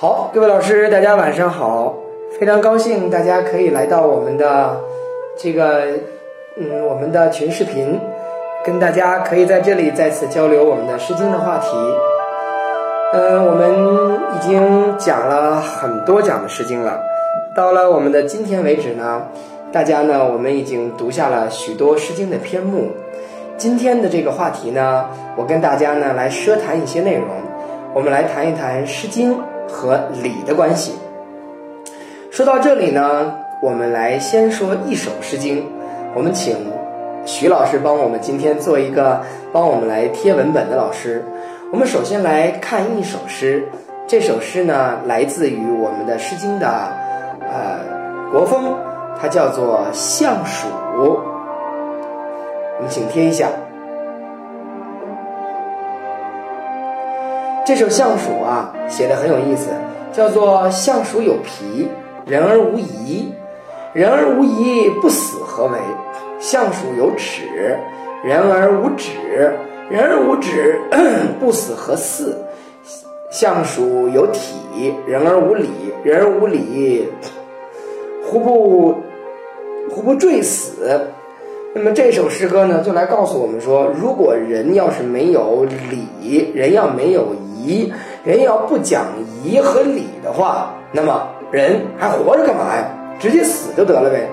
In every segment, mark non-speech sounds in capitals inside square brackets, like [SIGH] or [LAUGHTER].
好，各位老师，大家晚上好！非常高兴大家可以来到我们的这个嗯我们的群视频，跟大家可以在这里再次交流我们的《诗经》的话题。嗯，我们已经讲了很多讲的《诗经》了，到了我们的今天为止呢，大家呢我们已经读下了许多《诗经》的篇目。今天的这个话题呢，我跟大家呢来奢谈一些内容，我们来谈一谈《诗经》和礼的关系。说到这里呢，我们来先说一首《诗经》，我们请徐老师帮我们今天做一个帮我们来贴文本的老师。我们首先来看一首诗，这首诗呢来自于我们的《诗经》的呃国风，它叫做《相鼠》。我们请贴一下。这首《相鼠》啊，写的很有意思，叫做“相鼠有皮，人而无仪；人而无仪，不死何为？相鼠有齿，人而无止；人而无止，[CLEARS THROAT] 不死何似？相鼠有体，人而无礼；人而无礼，胡不胡不坠死？那么这首诗歌呢，就来告诉我们说，如果人要是没有礼，人要没有仪，人要不讲仪和礼的话，那么人还活着干嘛呀？直接死就得了呗。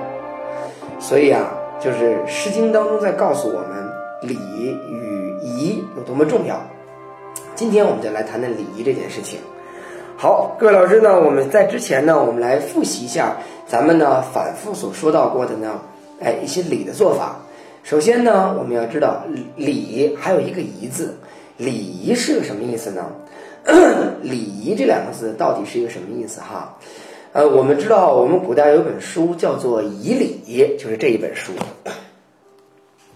所以啊，就是《诗经》当中在告诉我们，礼与仪有多么重要。今天我们就来谈谈礼仪这件事情。好，各位老师呢，我们在之前呢，我们来复习一下咱们呢反复所说到过的呢。哎，一些礼的做法。首先呢，我们要知道礼还有一个仪字，礼仪是个什么意思呢？[COUGHS] 礼仪这两个字到底是一个什么意思哈？呃，我们知道我们古代有本书叫做《仪礼》，就是这一本书，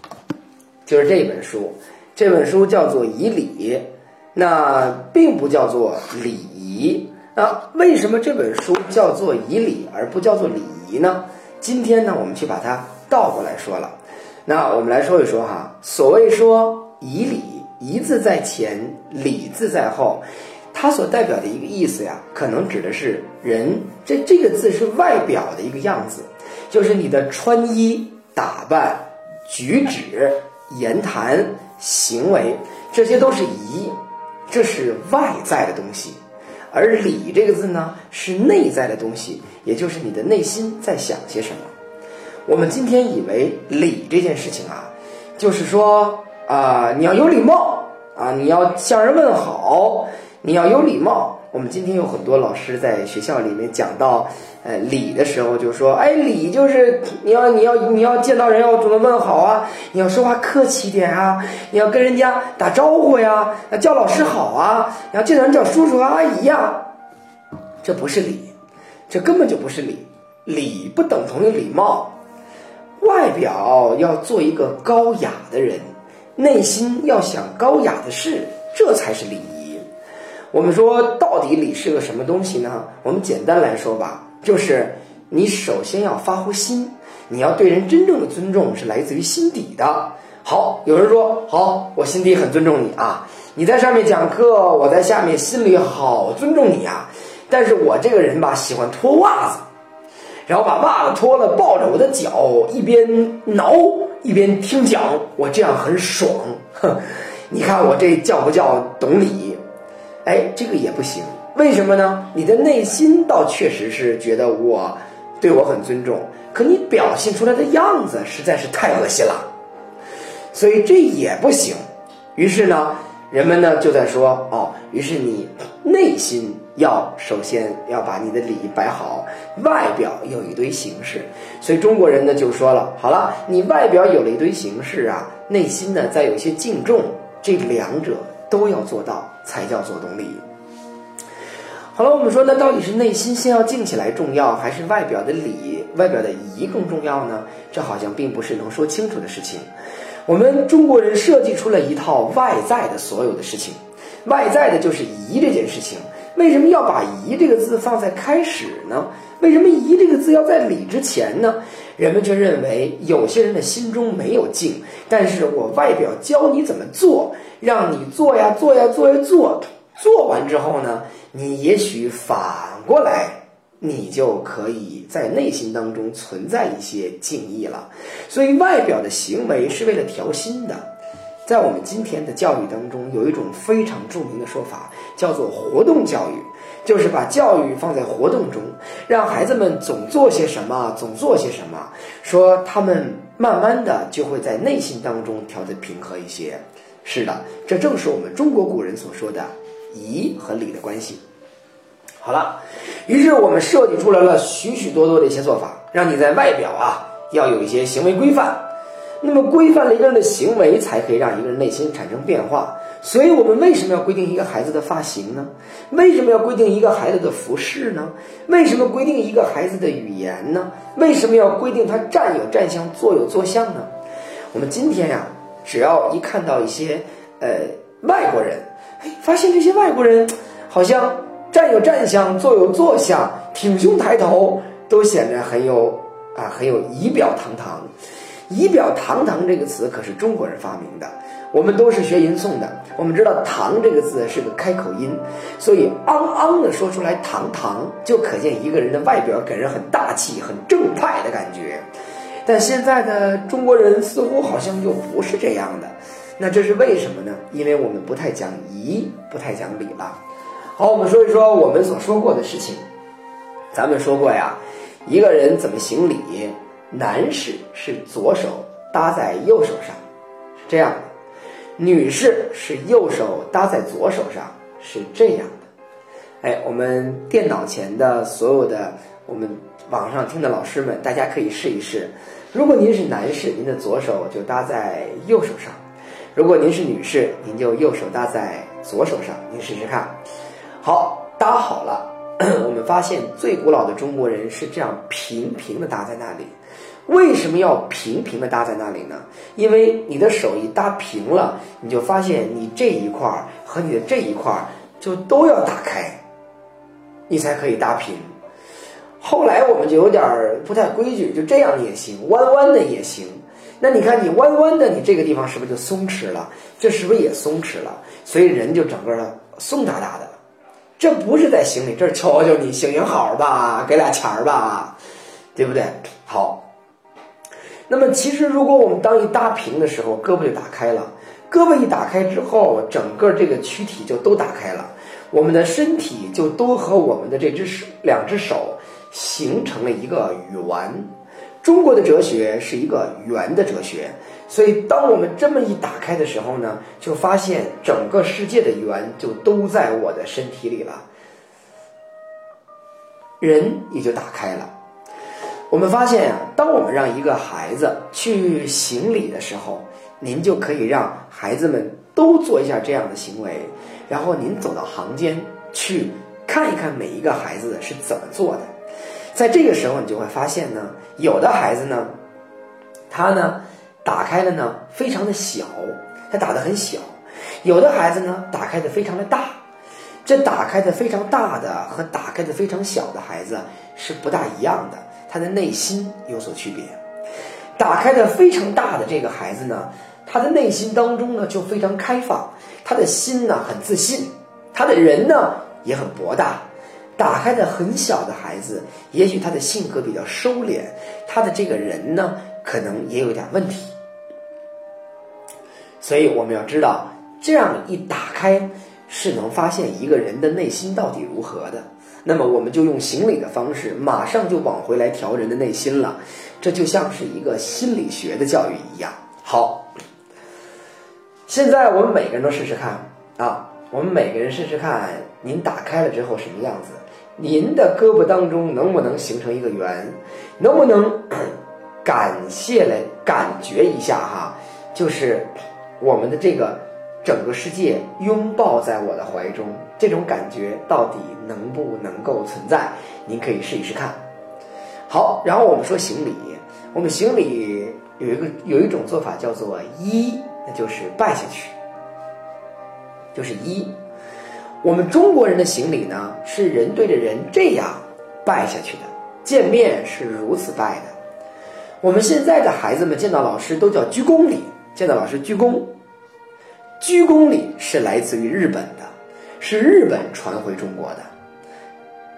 [COUGHS] 就是这一本书。这本书叫做《仪礼》，那并不叫做礼仪。那为什么这本书叫做《仪礼》而不叫做礼仪呢？今天呢，我们去把它倒过来说了。那我们来说一说哈，所谓说仪礼，仪字在前，礼字在后，它所代表的一个意思呀，可能指的是人这这个字是外表的一个样子，就是你的穿衣打扮、举止、言谈、行为，这些都是仪，这是外在的东西。而礼这个字呢，是内在的东西，也就是你的内心在想些什么。我们今天以为礼这件事情啊，就是说啊，你要有礼貌啊，你要向人问好，你要有礼貌。我们今天有很多老师在学校里面讲到，呃，礼的时候就说，哎，礼就是你要你要你要见到人要主动问好啊，你要说话客气点啊，你要跟人家打招呼呀，叫老师好啊，你要见到人叫叔叔阿姨呀，这不是礼，这根本就不是礼，礼不等同于礼貌，外表要做一个高雅的人，内心要想高雅的事，这才是礼仪。我们说到底礼是个什么东西呢？我们简单来说吧，就是你首先要发乎心，你要对人真正的尊重是来自于心底的。好，有人说好，我心底很尊重你啊，你在上面讲课，我在下面心里好尊重你啊。但是我这个人吧，喜欢脱袜子，然后把袜子脱了，抱着我的脚，一边挠一边听讲，我这样很爽。哼，[LAUGHS] 你看我这叫不叫懂礼？哎，这个也不行，为什么呢？你的内心倒确实是觉得我对我很尊重，可你表现出来的样子实在是太恶心了，所以这也不行。于是呢，人们呢就在说哦，于是你内心要首先要把你的礼摆好，外表有一堆形式。所以中国人呢就说了，好了，你外表有了一堆形式啊，内心呢再有一些敬重，这两者。都要做到，才叫做懂礼。好了，我们说，那到底是内心先要静起来重要，还是外表的礼、外表的仪更重要呢？这好像并不是能说清楚的事情。我们中国人设计出了一套外在的所有的事情，外在的就是仪这件事情。为什么要把仪这个字放在开始呢？为什么仪这个字要在礼之前呢？人们却认为有些人的心中没有敬，但是我外表教你怎么做。让你做呀做呀做呀做，做完之后呢，你也许反过来，你就可以在内心当中存在一些敬意了。所以，外表的行为是为了调心的。在我们今天的教育当中，有一种非常著名的说法，叫做活动教育，就是把教育放在活动中，让孩子们总做些什么，总做些什么，说他们慢慢的就会在内心当中调得平和一些。是的，这正是我们中国古人所说的仪和礼的关系。好了，于是我们设计出来了许许多多的一些做法，让你在外表啊要有一些行为规范。那么规范了一个人的行为，才可以让一个人内心产生变化。所以我们为什么要规定一个孩子的发型呢？为什么要规定一个孩子的服饰呢？为什么规定一个孩子的语言呢？为什么要规定他站有站相，坐有坐相呢？我们今天呀，只要一看到一些呃外国人，发现这些外国人好像站有站相，坐有坐相，挺胸抬头，都显得很有啊，很有仪表堂堂。仪表堂堂这个词可是中国人发明的，我们都是学吟诵的。我们知道“堂”这个字是个开口音，所以昂昂的说出来“堂堂”，就可见一个人的外表给人很大气、很正派的感觉。但现在的中国人似乎好像就不是这样的，那这是为什么呢？因为我们不太讲仪，不太讲礼了。好，我们说一说我们所说过的事情。咱们说过呀，一个人怎么行礼？男士是左手搭在右手上，是这样的；女士是右手搭在左手上，是这样的。哎，我们电脑前的所有的我们网上听的老师们，大家可以试一试。如果您是男士，您的左手就搭在右手上；如果您是女士，您就右手搭在左手上。您试试看。好，搭好了。我们发现最古老的中国人是这样平平的搭在那里。为什么要平平的搭在那里呢？因为你的手一搭平了，你就发现你这一块儿和你的这一块儿就都要打开，你才可以搭平。后来我们就有点不太规矩，就这样也行，弯弯的也行。那你看你弯弯的，你这个地方是不是就松弛了？这是不是也松弛了？所以人就整个松哒哒的。这不是在行礼，这是求求你行行好吧，给俩钱儿吧，对不对？好。那么其实，如果我们当一搭平的时候，胳膊就打开了。胳膊一打开之后，整个这个躯体就都打开了，我们的身体就都和我们的这只手、两只手形成了一个圆。中国的哲学是一个圆的哲学，所以当我们这么一打开的时候呢，就发现整个世界的圆就都在我的身体里了，人也就打开了。我们发现呀，当我们让一个孩子去行礼的时候，您就可以让孩子们都做一下这样的行为，然后您走到行间去看一看每一个孩子是怎么做的。在这个时候，你就会发现呢，有的孩子呢，他呢打开的呢非常的小，他打的很小；有的孩子呢打开的非常的大。这打开的非常大的和打开的非常小的孩子是不大一样的。他的内心有所区别，打开的非常大的这个孩子呢，他的内心当中呢就非常开放，他的心呢很自信，他的人呢也很博大。打开的很小的孩子，也许他的性格比较收敛，他的这个人呢可能也有点问题。所以我们要知道，这样一打开是能发现一个人的内心到底如何的。那么我们就用行礼的方式，马上就往回来调人的内心了，这就像是一个心理学的教育一样。好，现在我们每个人都试试看啊，我们每个人试试看，您打开了之后什么样子？您的胳膊当中能不能形成一个圆？能不能 [COUGHS] 感谢来感觉一下哈？就是我们的这个。整个世界拥抱在我的怀中，这种感觉到底能不能够存在？您可以试一试看。好，然后我们说行礼，我们行礼有一个有一种做法叫做揖，那就是拜下去，就是揖。我们中国人的行礼呢，是人对着人这样拜下去的，见面是如此拜的。我们现在的孩子们见到老师都叫鞠躬礼，见到老师鞠躬。鞠躬礼是来自于日本的，是日本传回中国的。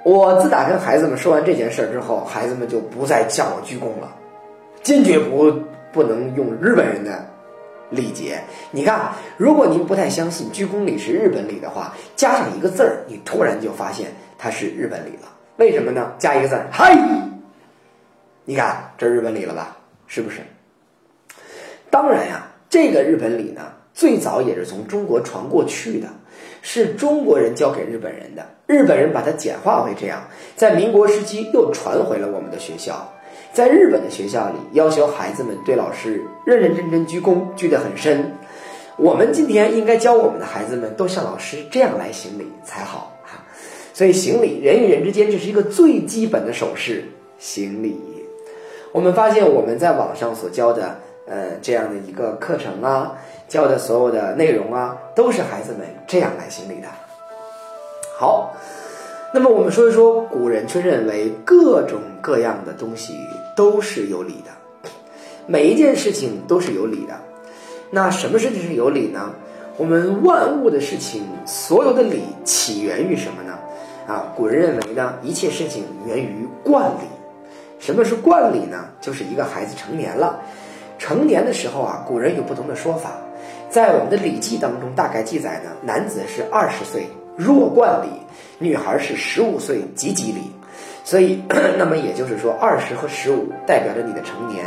我自打跟孩子们说完这件事儿之后，孩子们就不再叫我鞠躬了，坚决不不能用日本人的礼节。你看，如果您不太相信鞠躬礼是日本礼的话，加上一个字儿，你突然就发现它是日本礼了。为什么呢？加一个字，嗨，你看这日本礼了吧？是不是？当然呀，这个日本礼呢，最早也是从中国传过去的，是中国人教给日本人的，日本人把它简化为这样，在民国时期又传回了我们的学校。在日本的学校里，要求孩子们对老师认认真真鞠躬，鞠得很深。我们今天应该教我们的孩子们都像老师这样来行礼才好哈。所以行礼，人与人之间这是一个最基本的手势，行礼。我们发现我们在网上所教的。呃，这样的一个课程啊，教的所有的内容啊，都是孩子们这样来行礼的。好，那么我们说一说，古人却认为各种各样的东西都是有理的，每一件事情都是有理的。那什么事情是有理呢？我们万物的事情，所有的理起源于什么呢？啊，古人认为呢，一切事情源于惯理。什么是惯理呢？就是一个孩子成年了。成年的时候啊，古人有不同的说法，在我们的《礼记》当中，大概记载呢，男子是二十岁弱冠礼，女孩是十五岁及笄礼。所以，[CLEARS THROAT] 那么也就是说，二十和十五代表着你的成年。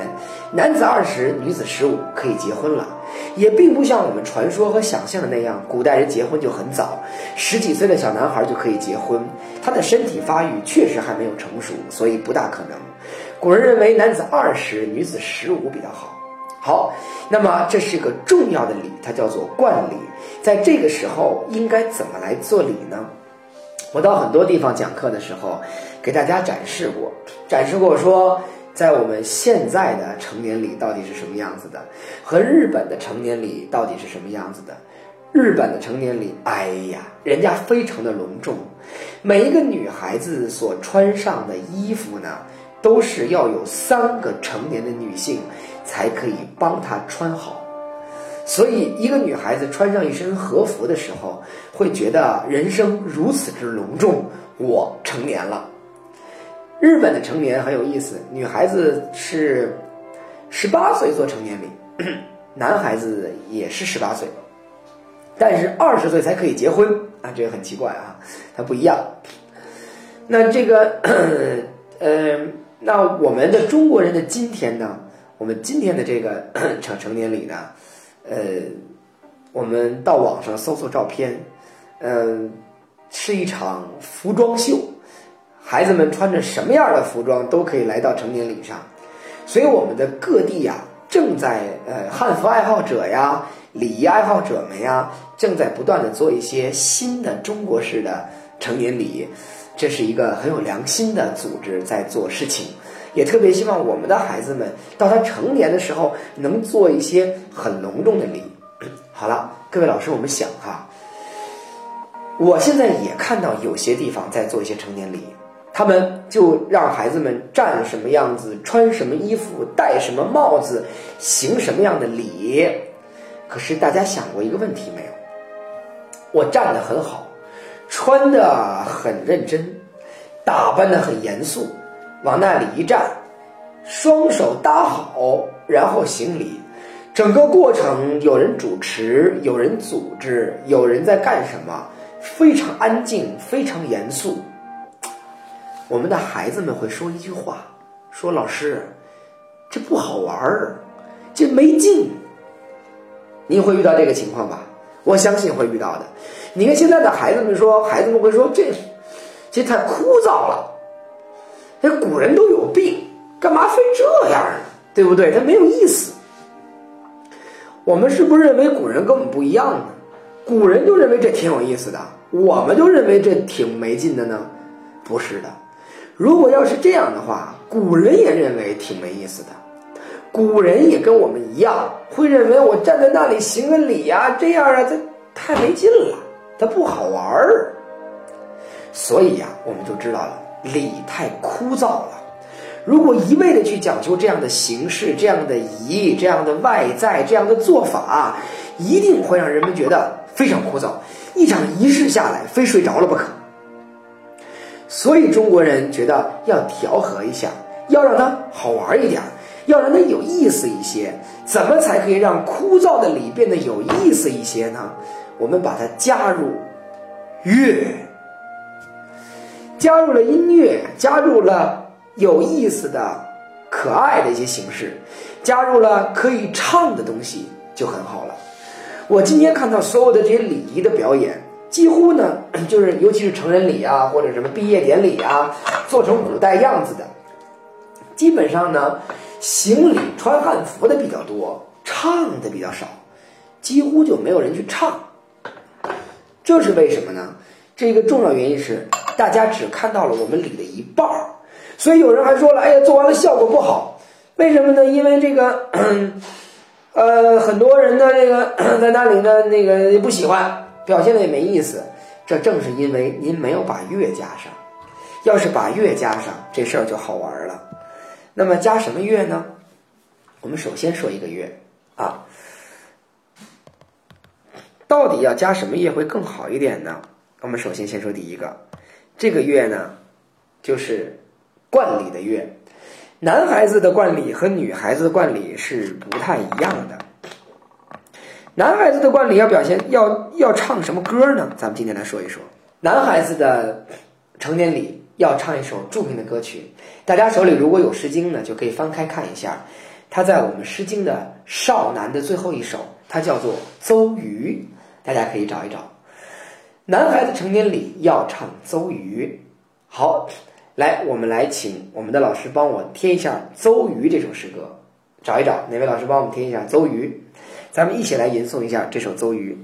男子二十，女子十五，可以结婚了。也并不像我们传说和想象的那样，古代人结婚就很早，十几岁的小男孩就可以结婚。他的身体发育确实还没有成熟，所以不大可能。古人认为男子二十，女子十五比较好。好，那么这是一个重要的礼，它叫做冠礼。在这个时候，应该怎么来做礼呢？我到很多地方讲课的时候，给大家展示过，展示过说，在我们现在的成年礼到底是什么样子的，和日本的成年礼到底是什么样子的。日本的成年礼，哎呀，人家非常的隆重，每一个女孩子所穿上的衣服呢，都是要有三个成年的女性。才可以帮她穿好，所以一个女孩子穿上一身和服的时候，会觉得人生如此之隆重。我成年了。日本的成年很有意思，女孩子是十八岁做成年礼，[CLEARS THROAT] 男孩子也是十八岁，但是二十岁才可以结婚啊，这个很奇怪啊，它不一样。那这个，[CLEARS THROAT] 呃，那我们的中国人的今天呢？我们今天的这个成 [CLEARS THROAT] 成年礼呢，呃，我们到网上搜索照片，嗯，是一场服装秀，孩子们穿着什么样的服装都可以来到成年礼上，所以我们的各地呀，正在呃汉服爱好者呀、礼仪爱好者们呀，正在不断的做一些新的中国式的成年礼，这是一个很有良心的组织在做事情。也特别希望我们的孩子们到他成年的时候能做一些很隆重的礼。好了，各位老师，我们想哈，我现在也看到有些地方在做一些成年礼，他们就让孩子们站什么样子，穿什么衣服，戴什么帽子，行什么样的礼。可是大家想过一个问题没有？我站得很好，穿的很认真，打扮的很严肃。往那里一站，双手搭好，然后行礼。整个过程有人主持，有人组织，有人在干什么？非常安静，非常严肃。我们的孩子们会说一句话：“说老师，这不好玩儿，这没劲。”您会遇到这个情况吧？我相信会遇到的。你看现在的孩子们说，孩子们会说：“这，这太枯燥了。”这古人都有病，干嘛非这样呢？对不对？他没有意思。我们是不是认为古人跟我们不一样呢？古人就认为这挺有意思的，我们就认为这挺没劲的呢？不是的。如果要是这样的话，古人也认为挺没意思的。古人也跟我们一样，会认为我站在那里行个礼呀，这样啊，这太没劲了，它不好玩儿。所以呀，我们就知道了。礼太枯燥了，如果一味的去讲究这样的形式、这样的仪、这样的外在、这样的做法，一定会让人们觉得非常枯燥，一场仪式下来非睡着了不可。所以中国人觉得要调和一下，要让它好玩一点，要让它有意思一些。怎么才可以让枯燥的礼变得有意思一些呢？我们把它加入乐，加入了音乐，加入了有意思的、可爱的一些形式，加入了可以唱的东西，就很好了。我今天看到所有的这些礼仪的表演，几乎呢，[CLEARS THROAT] 就是尤其是成人礼啊，或者什么毕业典礼啊，做成古代样子的，基本上呢。行礼穿汉服的比较多，唱的比较少，几乎就没有人去唱。这是为什么呢？这个重要原因是大家只看到了我们里的一半儿，所以有人还说了：“哎呀，做完了效果不好。”为什么呢？因为这个，[CLEARS THROAT] 呃，很多人的这个 [CLEARS THROAT] 在那里呢，那个不喜欢，表现的也没意思。这正是因为您没有把乐加上，要是把乐加上，这事儿就好玩了。那么加什么乐呢？我们首先说一个乐啊，到底要加什么乐会更好一点呢？我们首先先说第一个，这个乐呢，就是冠礼的乐。男孩子的冠礼和女孩子的冠礼是不太一样的。男孩子的冠礼要表现要要唱什么歌呢？咱们今天来说一说男孩子的成年礼。要唱一首著名的歌曲，大家手里如果有《诗经》呢，就可以翻开看一下。它在我们《诗经》的少男的最后一首，它叫做《邹鱼》，大家可以找一找。男孩子成年礼要唱《邹鱼》。好，来，我们来请我们的老师帮我贴一下《邹鱼》这首诗歌，找一找哪位老师帮我们贴一下《邹鱼》，咱们一起来吟诵一下这首《邹鱼》。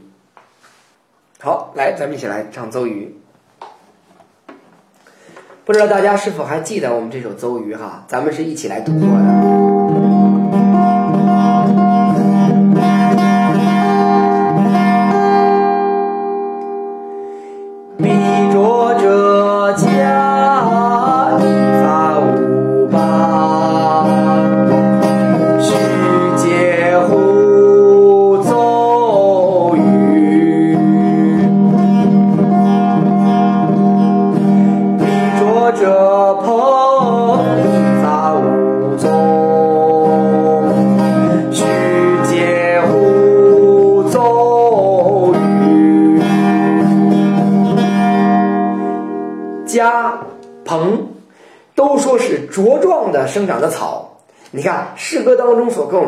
好，来，咱们一起来唱《邹鱼》。不知道大家是否还记得我们这首邹鱼哈？咱们是一起来读过的。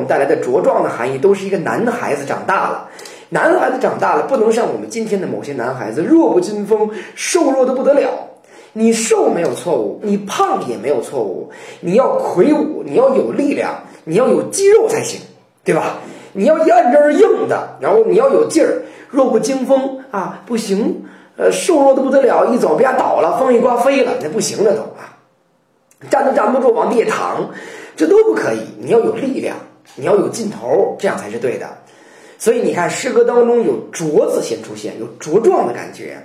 带来的茁壮的含义，都是一个男孩子长大了。男孩子长大了，不能像我们今天的某些男孩子弱不禁风，瘦弱的不得了。你瘦没有错误，你胖也没有错误，你要魁梧，你要有力量，你要有肌肉才行，对吧？你要一按这儿硬的，然后你要有劲儿，弱不禁风啊，不行，呃，瘦弱的不得了，一走啪倒了，风一刮飞了，那不行了都啊。站都站不住，往地下躺，这都不可以。你要有力量，你要有劲头，这样才是对的。所以你看，诗歌当中有“茁”字先出现，有茁壮的感觉。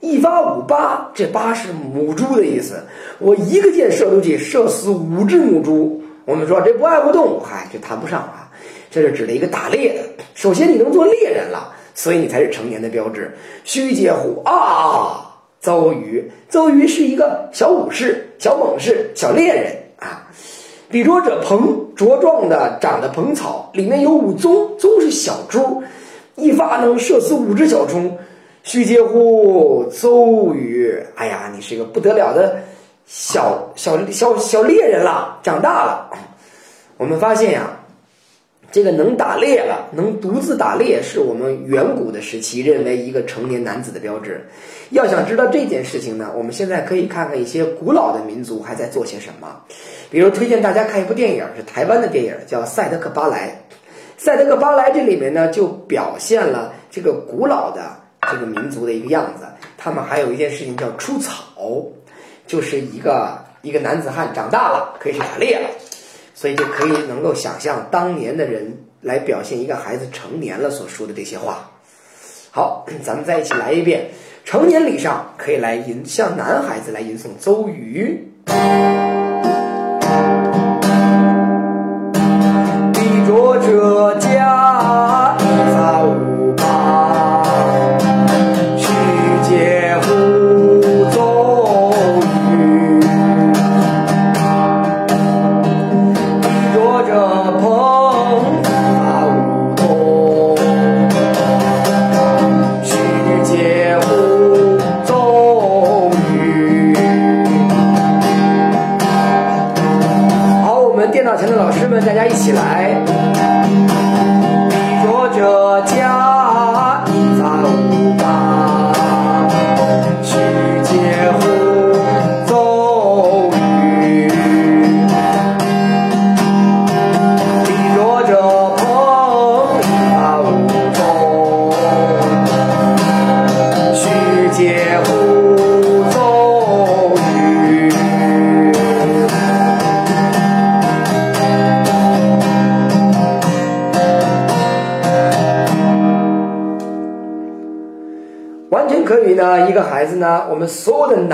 一发五八，这八是母猪的意思。我一个箭射出去，射死五只母猪。我们说这不爱护动物，嗨，这谈不上啊。这是指的一个打猎的。首先你能做猎人了，所以你才是成年的标志。须嗟乎啊！邹瑜，邹瑜是一个小武士、小猛士、小猎人比啄者蓬，茁壮的长的蓬草，里面有五鬃，鬃是小猪，一发能射死五只小虫。须嗟乎，邹瑜！哎呀，你是一个不得了的小小小小猎人了，长大了。我们发现呀。这个能打猎了，能独自打猎，是我们远古的时期认为一个成年男子的标志。要想知道这件事情呢，我们现在可以看看一些古老的民族还在做些什么。比如推荐大家看一部电影，是台湾的电影，叫《赛德克巴莱》。《赛德克巴莱》这里面呢，就表现了这个古老的这个民族的一个样子。他们还有一件事情叫出草，就是一个一个男子汉长大了，可以去打猎了。所以就可以能够想象当年的人来表现一个孩子成年了所说的这些话。好，咱们再一起来一遍。成年礼上可以来吟，向男孩子来吟诵《周瑜》。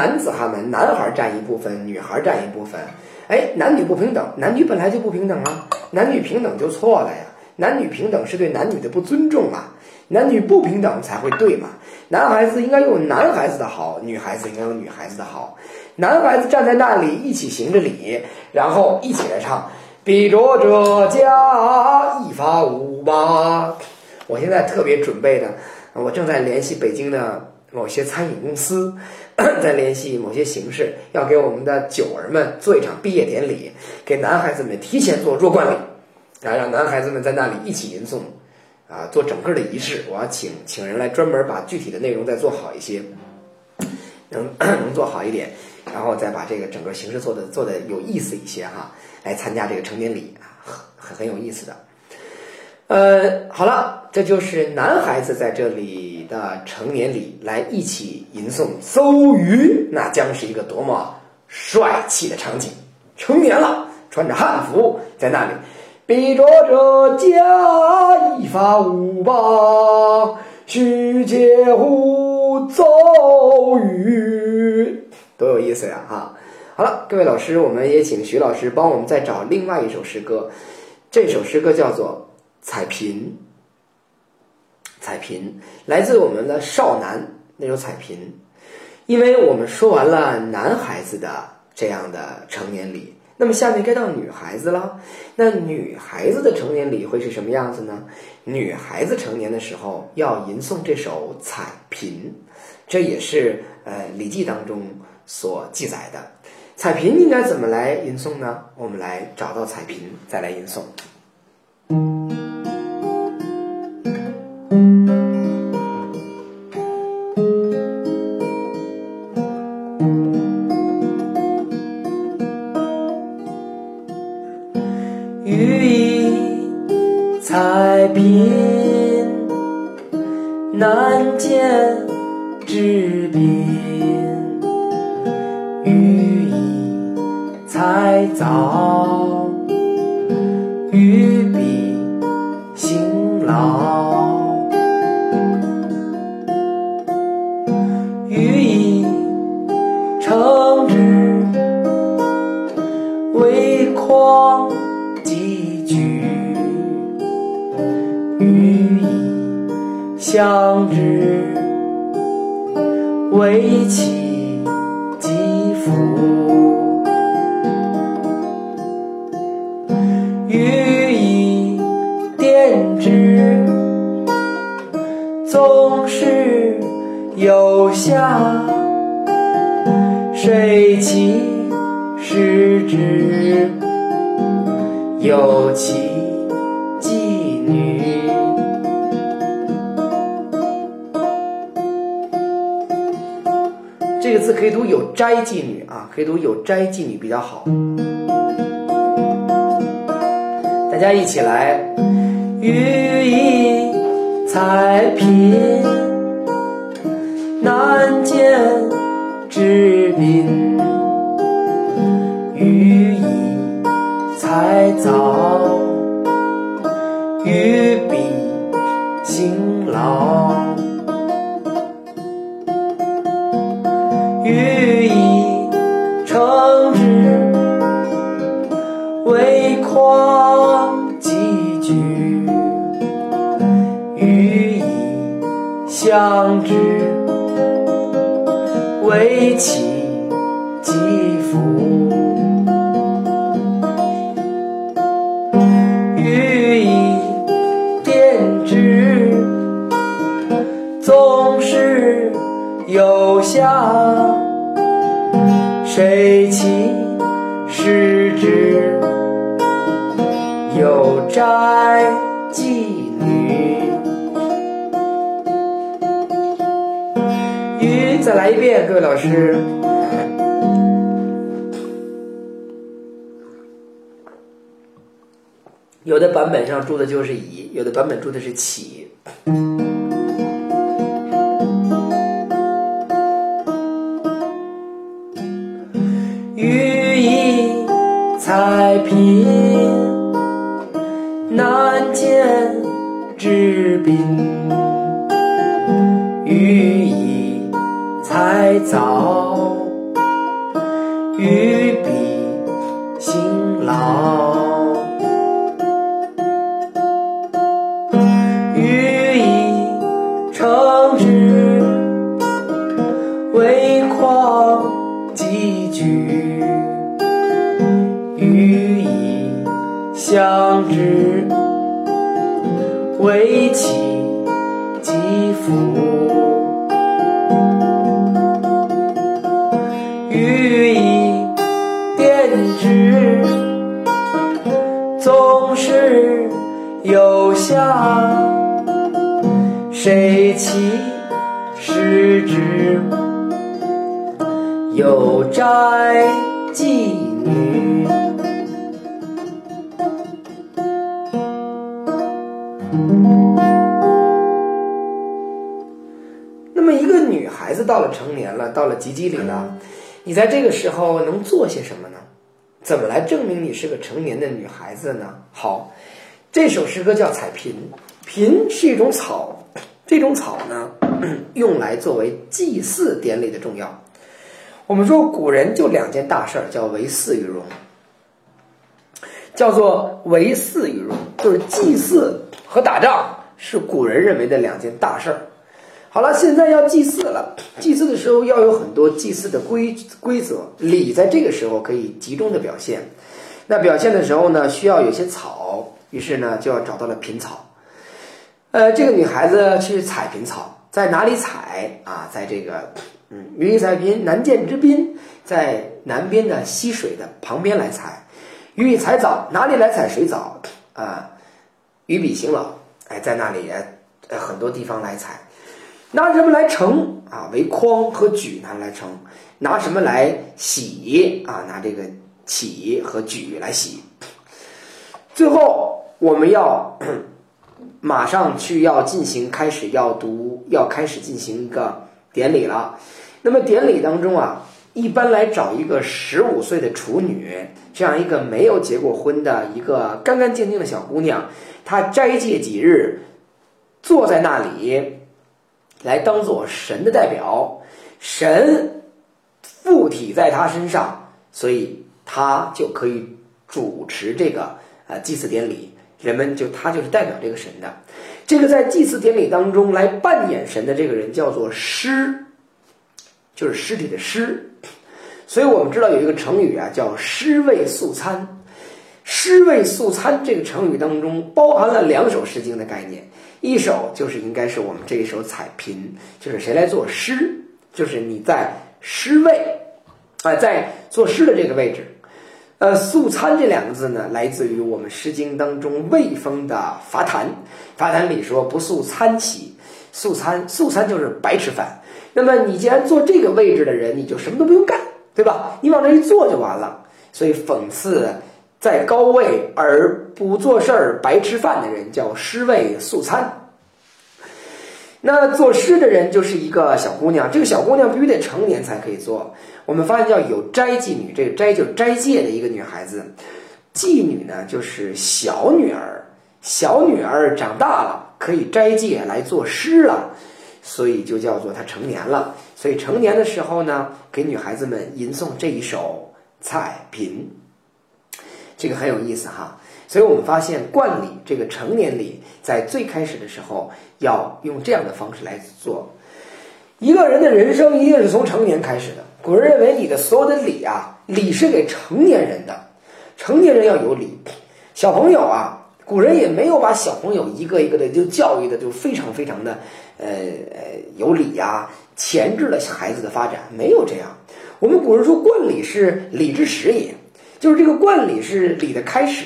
男子汉们，男孩占一部分，女孩占一部分。哎，男女不平等，男女本来就不平等啊，男女平等就错了呀，男女平等是对男女的不尊重啊，男女不平等才会对嘛。男孩子应该有男孩子的好，女孩子应该有女孩子的好。男孩子站在那里一起行着礼，然后一起来唱：比着这家一发五八。我现在特别准备的，我正在联系北京的某些餐饮公司。[CLEARS THROAT] 再联系某些形式，要给我们的九儿们做一场毕业典礼，给男孩子们提前做弱冠礼，啊，让男孩子们在那里一起吟诵，啊，做整个的仪式。我要请请人来专门把具体的内容再做好一些，能 [CLEARS THROAT] 能做好一点，然后再把这个整个形式做的做的有意思一些哈，来参加这个成年礼啊，很很有意思的。呃，好了，这就是男孩子在这里的成年礼，来一起吟诵《邹鱼》，那将是一个多么帅气的场景！成年了，穿着汉服在那里，比着这家一发五八，须解乎邹鱼，多有意思呀！哈，好了，各位老师，我们也请徐老师帮我们再找另外一首诗歌，这首诗歌叫做。彩屏，彩屏来自我们的少男那首彩屏，因为我们说完了男孩子的这样的成年礼，那么下面该到女孩子了。那女孩子的成年礼会是什么样子呢？女孩子成年的时候要吟诵这首彩屏，这也是呃《礼记》当中所记载的。彩屏应该怎么来吟诵呢？我们来找到彩屏再来吟诵。相知为情斋妓女啊，可以读有斋妓女比较好。大家一起来，欲以彩屏难见之宾，欲以彩藻总是有下。谁其失之，有斋妓女。鱼，再来一遍，各位老师。有的版本上注的就是乙，有的版本注的是起。太平斋妓女。那么一个女孩子到了成年了，到了及笄里了，你在这个时候能做些什么呢？怎么来证明你是个成年的女孩子呢？好，这首诗歌叫《采茼》，茼是一种草，这种草呢，[CLEARS THROAT] 用来作为祭祀典礼的重要。我们说古人就两件大事儿，叫为祀与戎，叫做为祀与戎，就是祭祀和打仗是古人认为的两件大事儿。好了，现在要祭祀了。祭祀的时候要有很多祭祀的规规则，礼在这个时候可以集中的表现。那表现的时候呢，需要有些草，于是呢就要找到了品草。呃，这个女孩子去采品草，在哪里采啊？在这个嗯，予以采茼，南涧之滨，在南边的溪水的旁边来采。予以采藻，哪里来采水藻啊？予彼行老，哎，在那里呃很多地方来采。拿什么来盛啊？为筐和举拿来盛。拿什么来洗啊？拿这个起和举来洗。最后我们要 [CLEARS THROAT] 马上去要进行开始要读，要开始进行一个典礼了。那么典礼当中啊，一般来找一个十五岁的处女，这样一个没有结过婚的一个干干净净的小姑娘，她斋戒几日，坐在那里。来当做神的代表，神附体在她身上，所以她就可以主持这个呃祭祀典礼。人们就他就是代表这个神的。这个在祭祀典礼当中来扮演神的这个人叫做尸，就是尸体的尸。所以我们知道有一个成语啊，叫尸位素餐。尸位素餐这个成语当中包含了两首《诗经》的概念。一首就是应该是我们这一首《采茼》，就是谁来做诗？就是你在诗位，啊，在做诗的这个位置。呃，素餐这两个字呢，来自于我们《诗经》当中魏风的《伐檀》。伐檀里说：“不素餐兮。”素餐，素餐就是白吃饭。那么你既然坐这个位置的人，你就什么都不用干，对吧？你往这一坐就完了。所以讽刺。在高位而不做事儿、白吃饭的人叫尸位素餐。那作诗的人就是一个小姑娘，这个小姑娘必须得成年才可以做。我们发现叫有斋妓女，这个斋就斋戒的一个女孩子，妓女呢就是小女儿，小女儿长大了可以斋戒来做诗了，所以就叫做她成年了。所以成年的时候呢，给女孩子们吟诵这一首《采茼》。这个很有意思哈，所以我们发现冠礼这个成年礼，在最开始的时候要用这样的方式来做。一个人的人生一定是从成年开始的。古人认为你的所有的礼啊，礼是给成年人的，成年人要有礼。小朋友啊，古人也没有把小朋友一个一个的就教育的就非常非常的呃呃有礼呀，钳制了孩子的发展，没有这样。我们古人说冠礼是礼之始也。就是这个冠礼是礼的开始，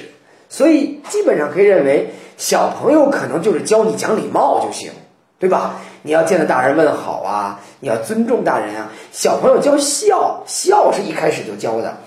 所以基本上可以认为，小朋友可能就是教你讲礼貌就行，对吧？你要见到大人问好啊，你要尊重大人啊。小朋友教孝，孝是一开始就教的，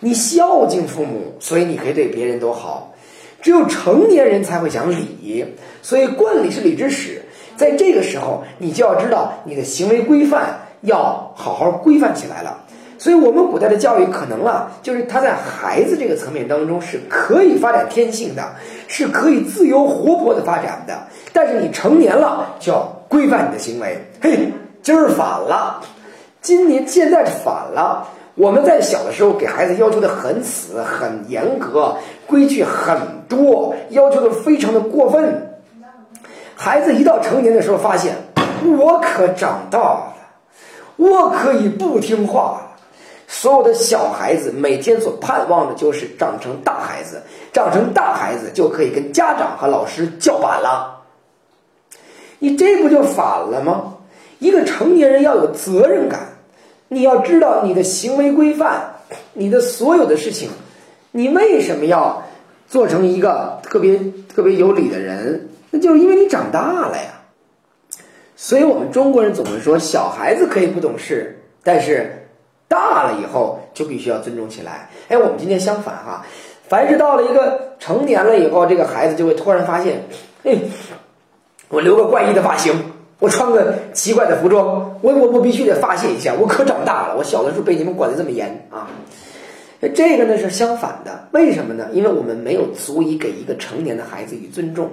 你孝敬父母，所以你可以对别人都好。只有成年人才会讲礼，所以冠礼是礼之始。在这个时候，你就要知道你的行为规范要好好规范起来了。所以，我们古代的教育可能啊，就是他在孩子这个层面当中是可以发展天性的，是可以自由活泼的发展的。但是你成年了，就要规范你的行为。嘿，今儿反了，今年现在反了。我们在小的时候给孩子要求的很死、很严格，规矩很多，要求的非常的过分。孩子一到成年的时候，发现我可长大了，我可以不听话了。所有的小孩子每天所盼望的就是长成大孩子，长成大孩子就可以跟家长和老师叫板了。你这不就反了吗？一个成年人要有责任感。你要知道你的行为规范，你的所有的事情，你为什么要做成一个特别特别有理的人？那就是因为你长大了呀。所以我们中国人总是说，小孩子可以不懂事，但是大了以后就必须要尊重起来。哎，我们今天相反哈，凡是到了一个成年了以后，这个孩子就会突然发现，哎，我留个怪异的发型。我穿个奇怪的服装，我我我必须得发泄一下，我可长大了。我小的时候被你们管得这么严啊，这个呢是相反的。为什么呢？因为我们没有足以给一个成年的孩子以尊重，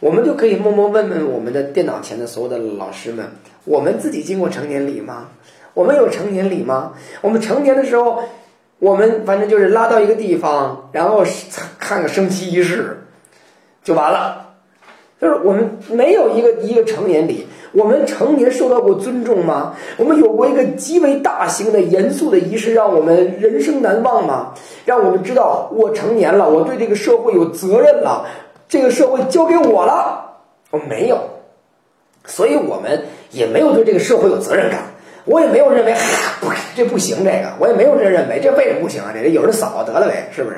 我们就可以默默问问我们的电脑前的所有的老师们：我们自己经过成年礼吗？我们有成年礼吗？我们成年的时候，我们反正就是拉到一个地方，然后看个升旗仪式，就完了。就是我们没有一个一个成年礼，我们成年受到过尊重吗？我们有过一个极为大型的严肃的仪式，让我们人生难忘吗？让我们知道我成年了，我对这个社会有责任了，这个社会交给我了，我没有，所以我们也没有对这个社会有责任感。我也没有认为不这不行，这个我也没有这认为，这为什么不行啊？这有人扫得了呗，是不是？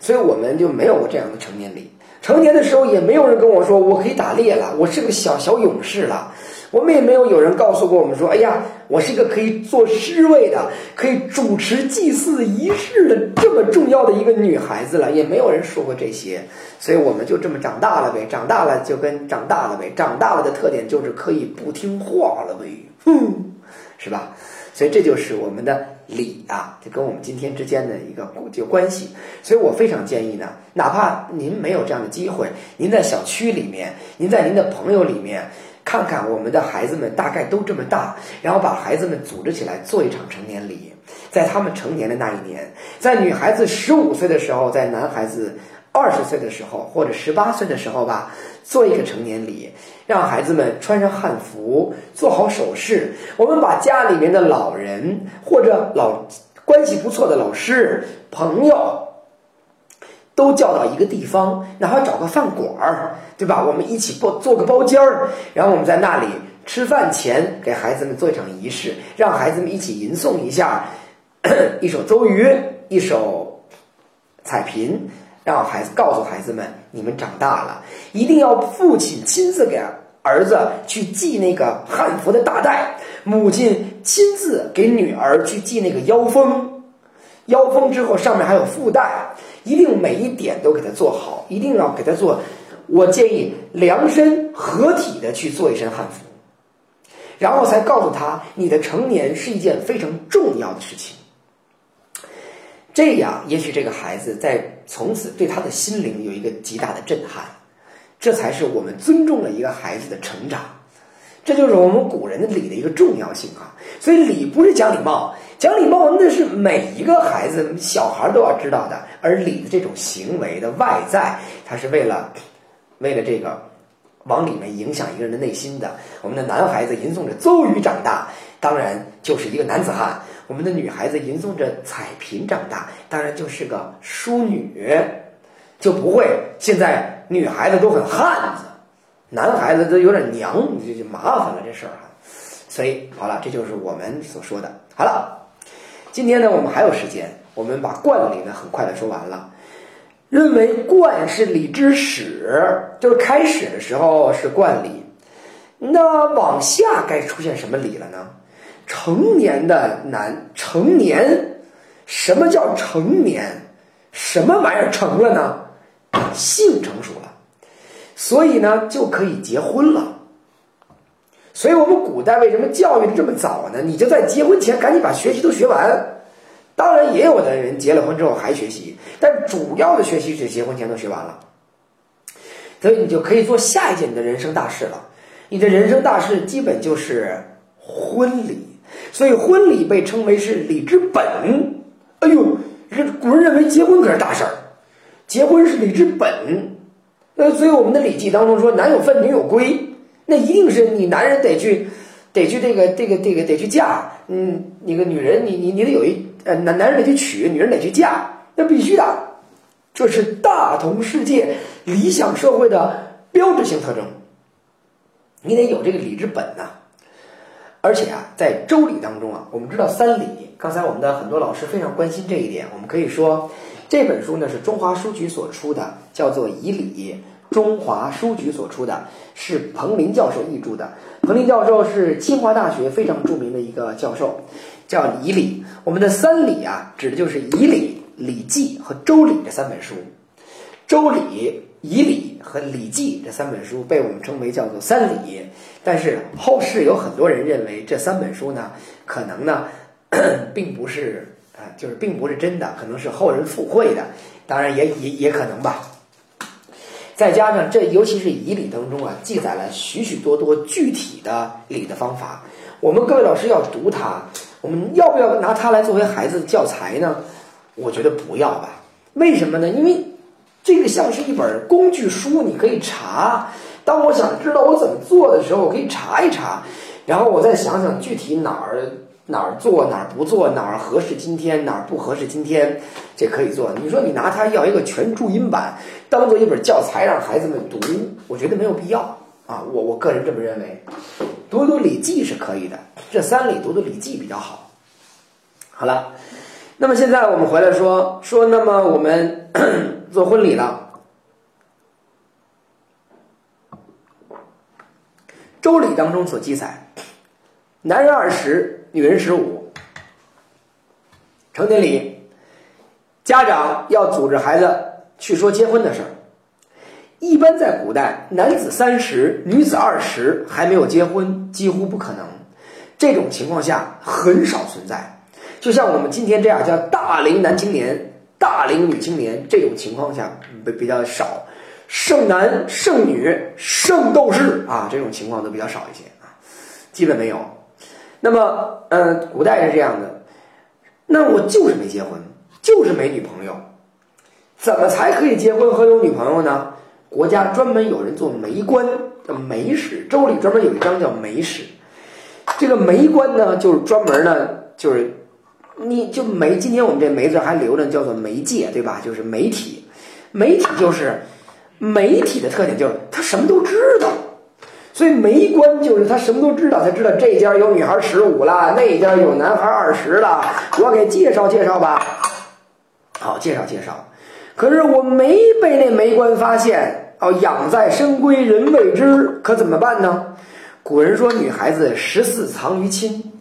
所以我们就没有过这样的成年礼。成年的时候也没有人跟我说我可以打猎了，我是个小小勇士了。我们也没有有人告诉过我们说，哎呀，我是一个可以做侍卫的，可以主持祭祀仪式的这么重要的一个女孩子了。也没有人说过这些，所以我们就这么长大了呗。长大了就跟长大了呗。长大了的特点就是可以不听话了呗，哼，是吧？所以这就是我们的。礼啊，就跟我们今天之间的一个就关系，所以我非常建议呢，哪怕您没有这样的机会，您在小区里面，您在您的朋友里面，看看我们的孩子们大概都这么大，然后把孩子们组织起来做一场成年礼，在他们成年的那一年，在女孩子十五岁的时候，在男孩子。二十岁的时候，或者十八岁的时候吧，做一个成年礼，让孩子们穿上汉服，做好手势。我们把家里面的老人或者老关系不错的老师、朋友，都叫到一个地方，哪怕找个饭馆儿，对吧？我们一起包做个包间儿，然后我们在那里吃饭前给孩子们做一场仪式，让孩子们一起吟诵一下 [COUGHS] 一首周瑜，一首彩屏。让孩子告诉孩子们，你们长大了，一定要父亲亲自给儿子去系那个汉服的大带，母亲亲自给女儿去系那个腰封，腰封之后上面还有腹带，一定每一点都给他做好，一定要给他做。我建议量身合体的去做一身汉服，然后才告诉他，你的成年是一件非常重要的事情。这样，也许这个孩子在从此对他的心灵有一个极大的震撼，这才是我们尊重了一个孩子的成长。这就是我们古人的礼的一个重要性啊！所以礼不是讲礼貌，讲礼貌那是每一个孩子、小孩都要知道的。而礼的这种行为的外在，它是为了为了这个往里面影响一个人的内心的。我们的男孩子吟诵着邹语长大，当然就是一个男子汉。我们的女孩子吟诵着彩屏长大，当然就是个淑女，就不会现在女孩子都很汉子，男孩子都有点娘，这就麻烦了这事儿哈。所以好了，这就是我们所说的。好了，今天呢我们还有时间，我们把冠礼呢很快的说完了。认为冠是礼之始，就是开始的时候是冠礼，那往下该出现什么礼了呢？成年的男成年，什么叫成年？什么玩意儿成了呢？性成熟了，所以呢就可以结婚了。所以我们古代为什么教育的这么早呢？你就在结婚前赶紧把学习都学完。当然，也有的人结了婚之后还学习，但主要的学习是结婚前都学完了，所以你就可以做下一件你的人生大事了。你的人生大事基本就是婚礼。所以婚礼被称为是礼之本。哎呦，这古人认为结婚可是大事儿，结婚是礼之本。那所以我们的《礼记》当中说，男有分，女有归，那一定是你男人得去，得去这个这个这个得去嫁，嗯，那个女人你你你得有一呃男男人得去娶，女人得去嫁，那必须的，这是大同世界理想社会的标志性特征。你得有这个礼之本呐，而且啊，在《周礼》当中啊，我们知道三礼，刚才我们的很多老师非常关心这一点，我们可以说。这本书呢是中华书局所出的，叫做《仪礼》。中华书局所出的是彭林教授译著的。彭林教授是清华大学非常著名的一个教授，叫《仪礼》。我们的三礼啊，指的就是《仪礼》《礼记》和《周礼》这三本书。《周礼》《仪礼》和《礼记》这三本书被我们称为叫做三礼。但是后世有很多人认为这三本书呢，可能呢，[CLEARS THROAT] 并不是。啊，就是并不是真的，可能是后人附会的，当然也也也可能吧。再加上这，尤其是仪礼当中啊，记载了许许多多具体的礼的方法。我们各位老师要读它，我们要不要拿它来作为孩子的教材呢？我觉得不要吧。为什么呢？因为这个像是一本工具书，你可以查。当我想知道我怎么做的时候，我可以查一查，然后我再想想具体哪儿。哪儿做哪儿不做哪儿合适今天哪儿不合适今天，这可以做。你说你拿它要一个全注音版当做一本教材让孩子们读，我觉得没有必要啊。我我个人这么认为，读读《礼记》是可以的，这三礼读读《礼记》比较好。好了，那么现在我们回来说说，那么我们 [COUGHS] 做婚礼了，《周礼》当中所记载，男人二十。女人十五，成年礼，家长要组织孩子去说结婚的事儿。一般在古代，男子三十，女子二十还没有结婚，几乎不可能。这种情况下很少存在。就像我们今天这样叫大龄男青年、大龄女青年这种情况下比比较少。剩男剩女剩斗士啊，这种情况都比较少一些啊，基本没有。那么，嗯，古代是这样的，那我就是没结婚，就是没女朋友，怎么才可以结婚和有女朋友呢？国家专门有人做媒官，叫媒使。周礼专门有一章叫媒使。这个媒官呢，就是专门呢，就是你就媒。今天我们这媒字还留着，叫做媒介，对吧？就是媒体，媒体就是媒体的特点，就是他什么都知道。所以媒官就是他什么都知道，他知道这家有女孩十五了，那家有男孩二十了，我给介绍介绍吧。好，介绍介绍。可是我没被那媒官发现，哦，养在深闺人未知，可怎么办呢？古人说，女孩子十四藏于亲，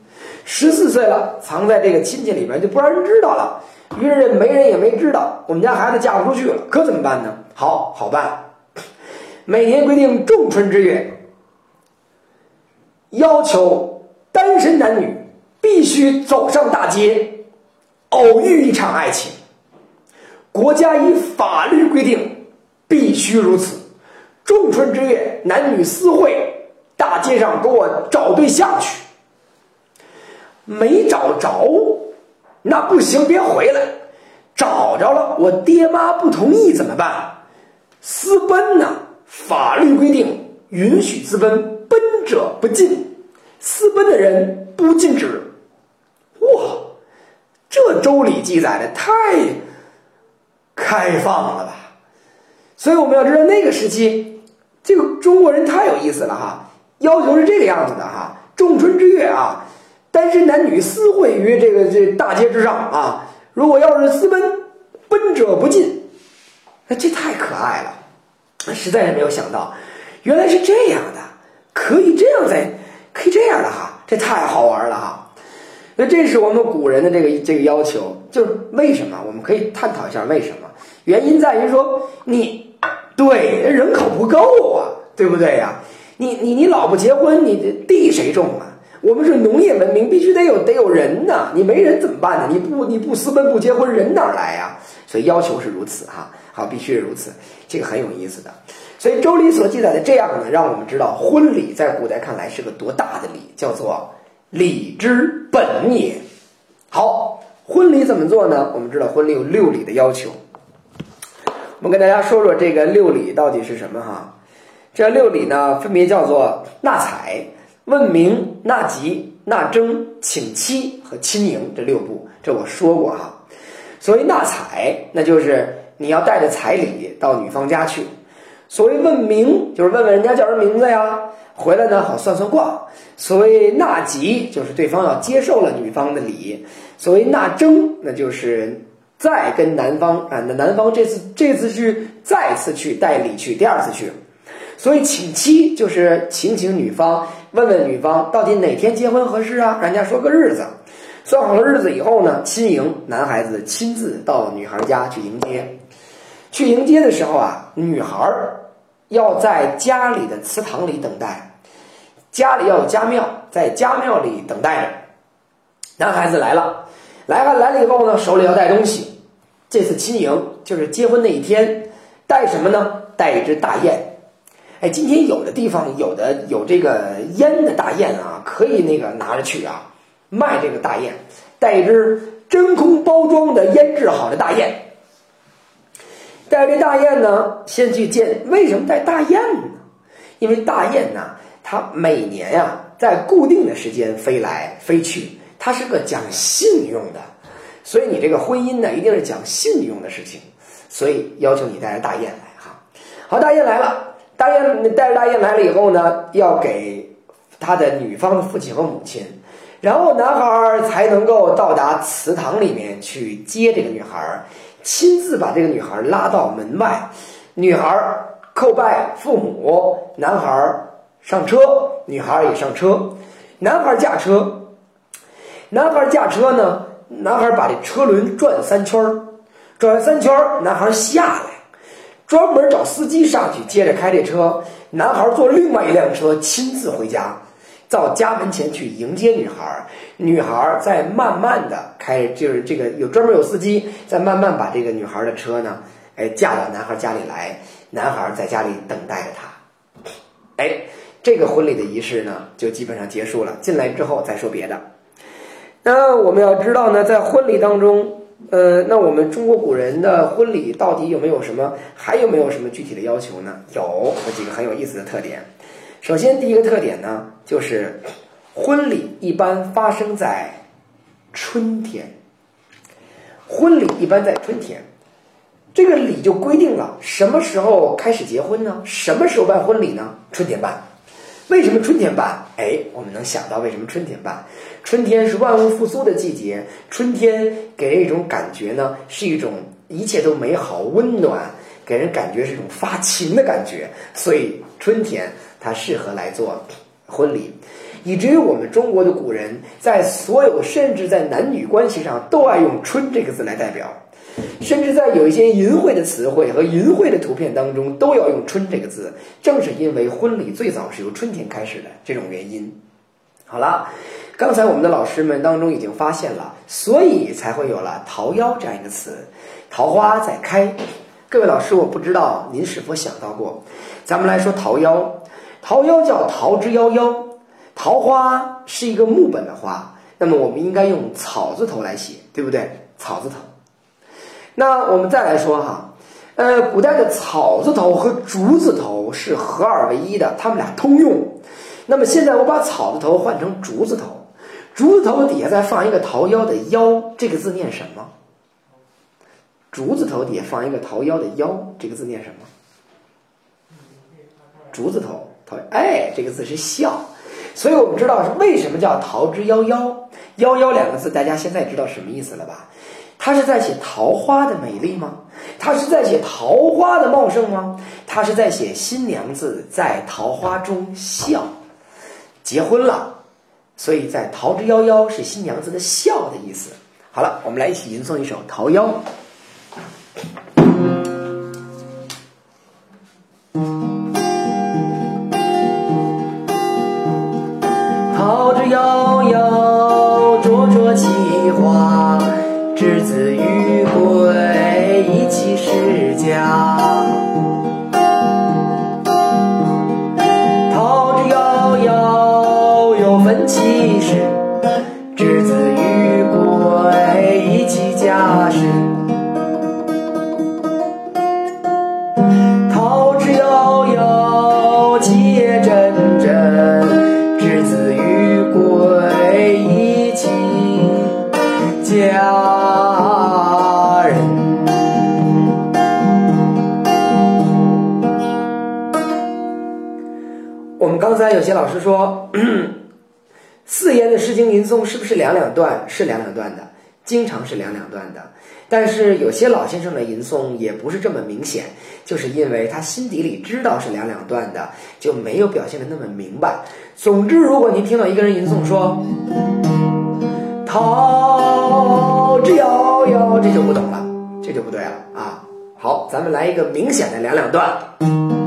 十四岁了，藏在这个亲戚里边就不让人知道了。于是媒人也没知道，我们家孩子嫁不出去了，可怎么办呢？好好办，每年规定仲春之月。要求单身男女必须走上大街，偶遇一场爱情。国家以法律规定，必须如此。仲春之月，男女私会，大街上给我找对象去。没找着，那不行，别回来。找着了，我爹妈不同意怎么办？私奔呢？法律规定允许私奔，奔者不进。私奔的人不禁止，哇，这周礼记载的太开放了吧？所以我们要知道那个时期，这个中国人太有意思了哈。要求是这个样子的哈，仲春之月啊，单身男女私会于这个这大街之上啊。如果要是私奔，奔者不进。那这太可爱了，实在是没有想到，原来是这样的，可以这样在。可以这样的哈，这太好玩了哈。那这是我们古人的这个这个要求，就是为什么？我们可以探讨一下为什么？原因在于说，你对人口不够啊，对不对呀？你你你老不结婚，你地谁种啊？我们是农业文明，必须得有得有人呐。你没人怎么办呢？你不你不私奔不结婚，人哪来呀？所以要求是如此哈，好，必须是如此，这个很有意思的。所以《周礼》所记载的这样呢，让我们知道婚礼在古代看来是个多大的礼，叫做礼之本也。好，婚礼怎么做呢？我们知道婚礼有六礼的要求。我们跟大家说说这个六礼到底是什么哈？这六礼呢，分别叫做纳采、问名、纳吉、纳征、请期和亲迎这六步。这我说过哈。所谓纳采，那就是你要带着彩礼到女方家去；所谓问名，就是问问人家叫什么名字呀，回来呢好算算卦；所谓纳吉，就是对方要接受了女方的礼；所谓纳征，那就是再跟男方啊，那男方这次这次去再次去带礼去，第二次去。所以请期就是请请女方，问问女方到底哪天结婚合适啊？人家说个日子，算好了日子以后呢，亲迎男孩子亲自到女孩家去迎接。去迎接的时候啊，女孩要在家里的祠堂里等待，家里要有家庙，在家庙里等待着。男孩子来了，来了来了以后呢，手里要带东西。这次亲迎就是结婚那一天，带什么呢？带一只大雁。哎，今天有的地方有的有这个腌的大雁啊，可以那个拿着去啊，卖这个大雁，带一只真空包装的腌制好的大雁。带这大雁呢，先去见。为什么带大雁呢？因为大雁呢，它每年呀，在固定的时间飞来飞去，它是个讲信用的，所以你这个婚姻呢，一定是讲信用的事情，所以要求你带着大雁来哈。好，大雁来了。大雁带着大雁来了以后呢，要给他的女方的父亲和母亲，然后男孩才能够到达祠堂里面去接这个女孩，亲自把这个女孩拉到门外，女孩叩拜父母，男孩上车，女孩也上车，男孩驾车，男孩驾车呢，男孩把这车轮转三圈转三圈男孩下来。专门找司机上去，接着开这车。男孩坐另外一辆车，亲自回家，到家门前去迎接女孩。女孩在慢慢的开，就是这个有专门有司机，在慢慢把这个女孩的车呢，哎，驾到男孩家里来。男孩在家里等待着她。哎，这个婚礼的仪式呢，就基本上结束了。进来之后再说别的。那我们要知道呢，在婚礼当中。呃，那我们中国古人的婚礼到底有没有什么，还有没有什么具体的要求呢？有有几个很有意思的特点。首先，第一个特点呢，就是婚礼一般发生在春天。婚礼一般在春天，这个礼就规定了什么时候开始结婚呢？什么时候办婚礼呢？春天办。为什么春天办？哎，我们能想到为什么春天办？春天是万物复苏的季节，春天给人一种感觉呢，是一种一切都美好、温暖，给人感觉是一种发情的感觉，所以春天它适合来做婚礼，以至于我们中国的古人在所有甚至在男女关系上都爱用“春”这个字来代表。甚至在有一些淫秽的词汇和淫秽的图片当中，都要用“春”这个字。正是因为婚礼最早是由春天开始的这种原因。好了，刚才我们的老师们当中已经发现了，所以才会有了“桃夭”这样一个词，桃花在开。各位老师，我不知道您是否想到过，咱们来说“桃夭”，“桃夭”叫“桃之夭夭”，桃花是一个木本的花，那么我们应该用草字头来写，对不对？草字头。那我们再来说哈，呃，古代的草字头和竹字头是合二为一的，它们俩通用。那么现在我把草字头换成竹字头，竹字头底下再放一个“桃夭”的“夭”，这个字念什么？竹字头底下放一个“桃夭”的“夭”，这个字念什么？竹字头“桃”，哎，这个字是笑。所以我们知道是为什么叫“桃之夭夭”，“夭夭”两个字，大家现在知道什么意思了吧？他是在写桃花的美丽吗？他是在写桃花的茂盛吗？他是在写新娘子在桃花中笑，结婚了，所以在“桃之夭夭”是新娘子的笑的意思。好了，我们来一起吟诵一首《桃夭》。是不是两两段？是两两段的，经常是两两段的。但是有些老先生的吟诵也不是这么明显，就是因为他心底里知道是两两段的，就没有表现的那么明白。总之，如果您听到一个人吟诵说“桃之夭夭”，这就不懂了，这就不对了啊。好，咱们来一个明显的两两段。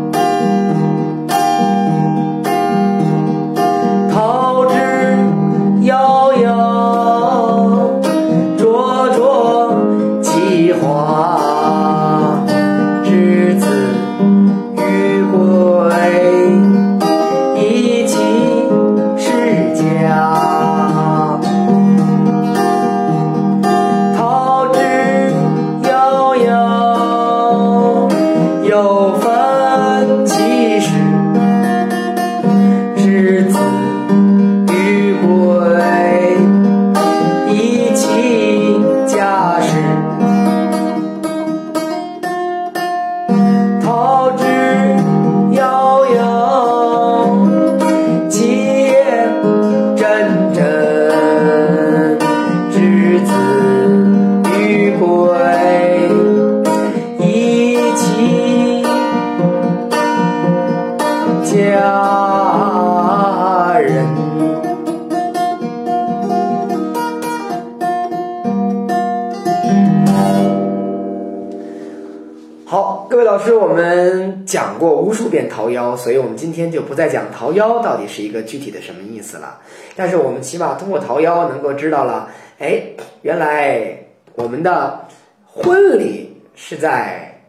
不再讲《桃夭》到底是一个具体的什么意思了。但是我们起码通过《桃夭》能够知道了，哎，原来我们的婚礼是在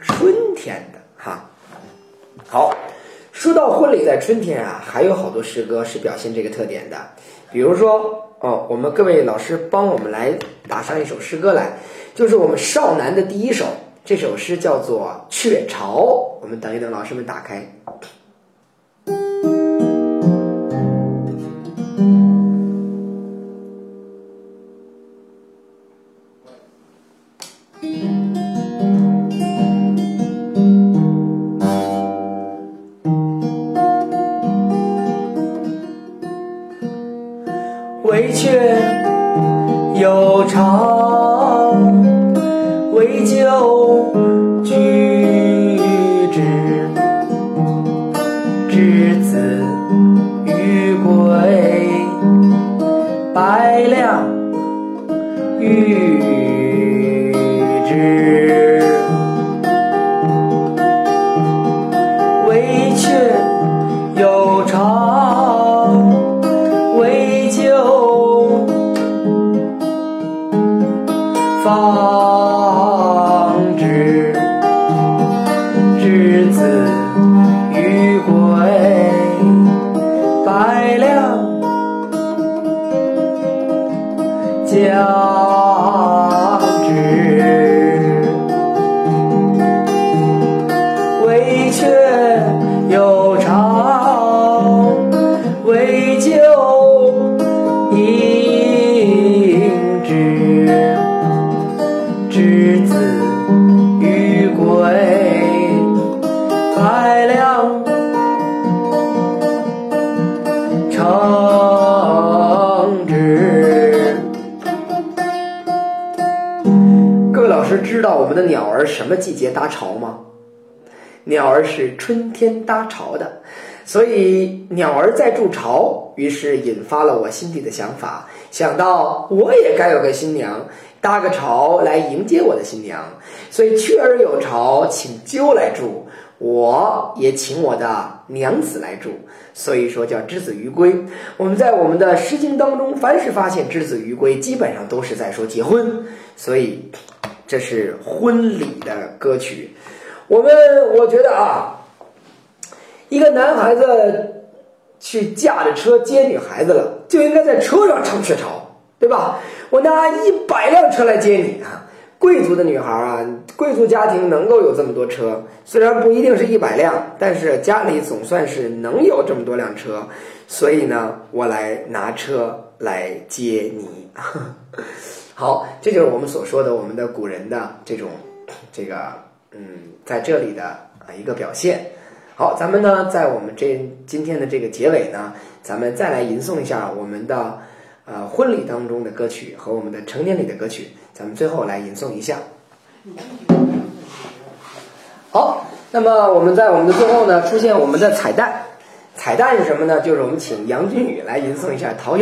春天的哈。好，说到婚礼在春天啊，还有好多诗歌是表现这个特点的。比如说，哦，我们各位老师帮我们来打上一首诗歌来，就是我们少南的第一首。这首诗叫做《鹊巢》，我们等一等，老师们打开。儿是春天搭巢的，所以鸟儿在筑巢，于是引发了我心底的想法，想到我也该有个新娘，搭个巢来迎接我的新娘。所以雀儿有巢，请鸠来住，我也请我的娘子来住。所以说叫之子于归。我们在我们的《诗经》当中，凡是发现之子于归，基本上都是在说结婚，所以这是婚礼的歌曲。我们我觉得啊，一个男孩子去驾着车接女孩子了，就应该在车上唱鹊巢，对吧？我拿一百辆车来接你啊！贵族的女孩啊，贵族家庭能够有这么多车，虽然不一定是一百辆，但是家里总算是能有这么多辆车，所以呢，我来拿车来接你。[LAUGHS] 好，这就是我们所说的我们的古人的这种这个嗯，在这里的啊一个表现。好，咱们呢，在我们这今天的这个结尾呢，咱们再来吟诵一下我们的呃婚礼当中的歌曲和我们的成年礼的歌曲，咱们最后来吟诵一下。好，那么我们在我们的最后呢，出现我们的彩蛋。彩蛋是什么呢？就是我们请杨君宇来吟诵一下《桃夭》。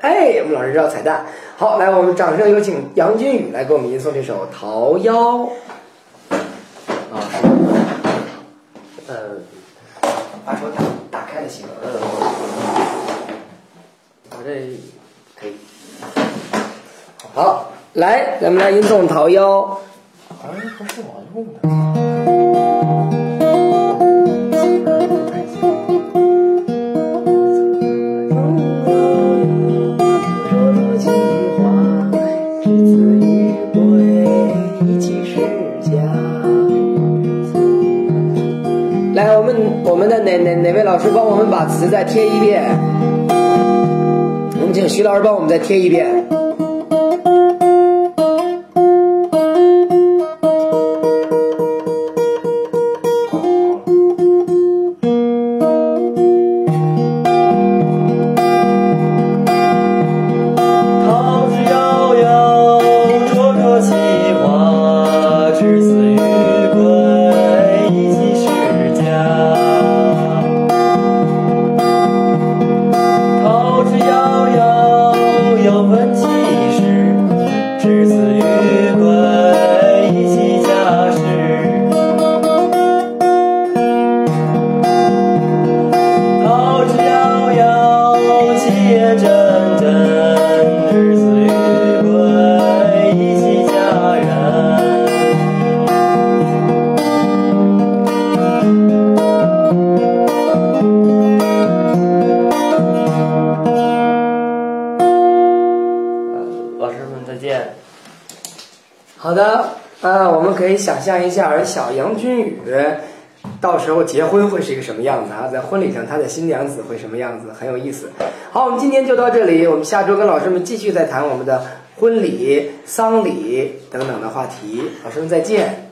哎，我们老师知道彩蛋。好，来，我们掌声有请杨君宇来给我们吟诵这首《桃夭》。啊，呃，把手打打开了行了。呃，我这可以。好，来，咱们来吟诵《桃夭》。哎，不是我用的。老师帮我们把词再贴一遍？我们请徐老师帮我们再贴一遍。小杨君宇到时候结婚会是一个什么样子啊？在婚礼上，他的新娘子会什么样子？很有意思。好，我们今天就到这里，我们下周跟老师们继续再谈我们的婚礼、丧礼等等的话题。老师们再见。